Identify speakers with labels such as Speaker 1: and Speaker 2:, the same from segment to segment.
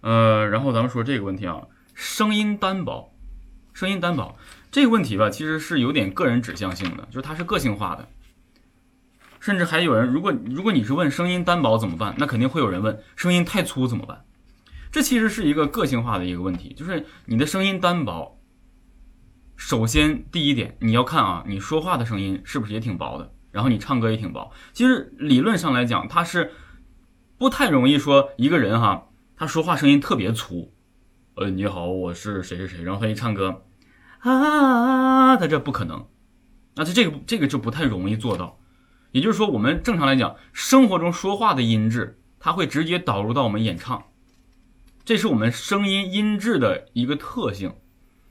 Speaker 1: 呃，然后咱们说这个问题啊，声音单薄，声音单薄这个问题吧，其实是有点个人指向性的，就是它是个性化的。甚至还有人，如果如果你是问声音单薄怎么办，那肯定会有人问声音太粗怎么办。这其实是一个个性化的一个问题，就是你的声音单薄。首先第一点，你要看啊，你说话的声音是不是也挺薄的，然后你唱歌也挺薄。其实理论上来讲，它是不太容易说一个人哈，他说话声音特别粗。呃，你好，我是谁谁谁，然后他一唱歌啊，他这不可能。那他这个这个就不太容易做到。也就是说，我们正常来讲，生活中说话的音质，它会直接导入到我们演唱，这是我们声音音质的一个特性。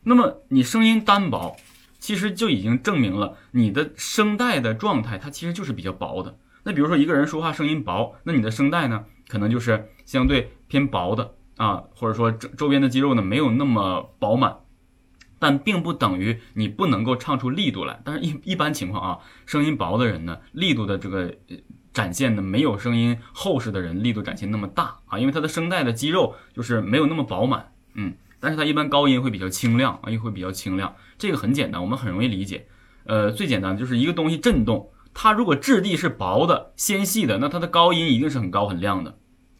Speaker 1: 那么你声音单薄，其实就已经证明了你的声带的状态，它其实就是比较薄的。那比如说一个人说话声音薄，那你的声带呢，可能就是相对偏薄的啊，或者说周周边的肌肉呢没有那么饱满。但并不等于你不能够唱出力度来，但是一一般情况啊，声音薄的人呢，力度的这个展现呢，没有声音厚实的人力度展现那么大啊，因为他的声带的肌肉就是没有那么饱满，嗯，但是他一般高音会比较清亮啊，又会比较清亮，这个很简单，我们很容易理解，呃，最简单的就是一个东西震动，它如果质地是薄的、纤细的，那它的高音一定是很高很亮的，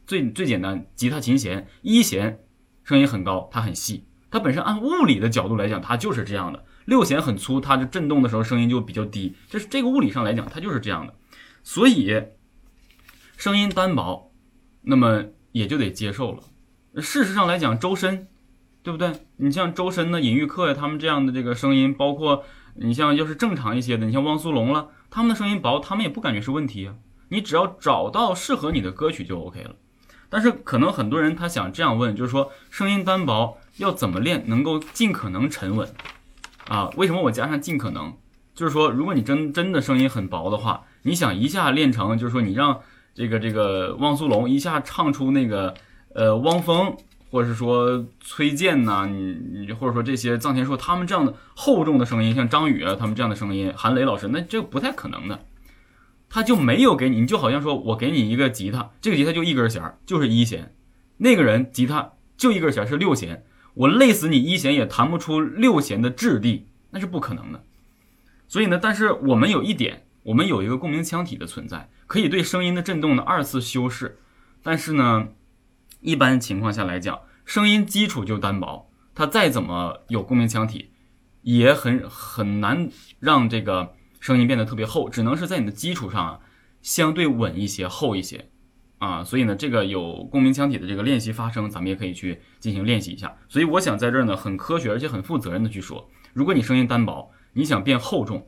Speaker 1: 最最简单，吉他琴弦一弦声音很高，它很细。它本身按物理的角度来讲，它就是这样的。六弦很粗，它就震动的时候声音就比较低，这是这个物理上来讲，它就是这样的。所以声音单薄，那么也就得接受了。事实上来讲，周深，对不对？你像周深的、尹玉客呀，他们这样的这个声音，包括你像要是正常一些的，你像汪苏泷了，他们的声音薄，他们也不感觉是问题啊。你只要找到适合你的歌曲就 OK 了。但是可能很多人他想这样问，就是说声音单薄。要怎么练能够尽可能沉稳啊？为什么我加上尽可能？就是说，如果你真真的声音很薄的话，你想一下练成，就是说你让这个这个汪苏泷一下唱出那个呃汪峰，或者是说崔健呐，你你或者说这些臧天朔他们这样的厚重的声音，像张宇啊他们这样的声音，韩磊老师，那这不太可能的。他就没有给你，你就好像说我给你一个吉他，这个吉他就一根弦，就是一弦，那个人吉他就一根弦是六弦。我累死你一弦也弹不出六弦的质地，那是不可能的。所以呢，但是我们有一点，我们有一个共鸣腔体的存在，可以对声音的振动呢二次修饰。但是呢，一般情况下来讲，声音基础就单薄，它再怎么有共鸣腔体，也很很难让这个声音变得特别厚，只能是在你的基础上啊相对稳一些、厚一些。啊，所以呢，这个有共鸣腔体的这个练习发声，咱们也可以去进行练习一下。所以我想在这儿呢，很科学而且很负责任的去说，如果你声音单薄，你想变厚重，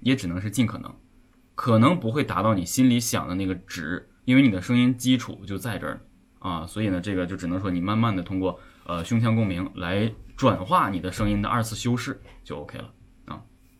Speaker 1: 也只能是尽可能，可能不会达到你心里想的那个值，因为你的声音基础就在这儿啊。所以呢，这个就只能说你慢慢的通过呃胸腔共鸣来转化你的声音的二次修饰就 OK 了。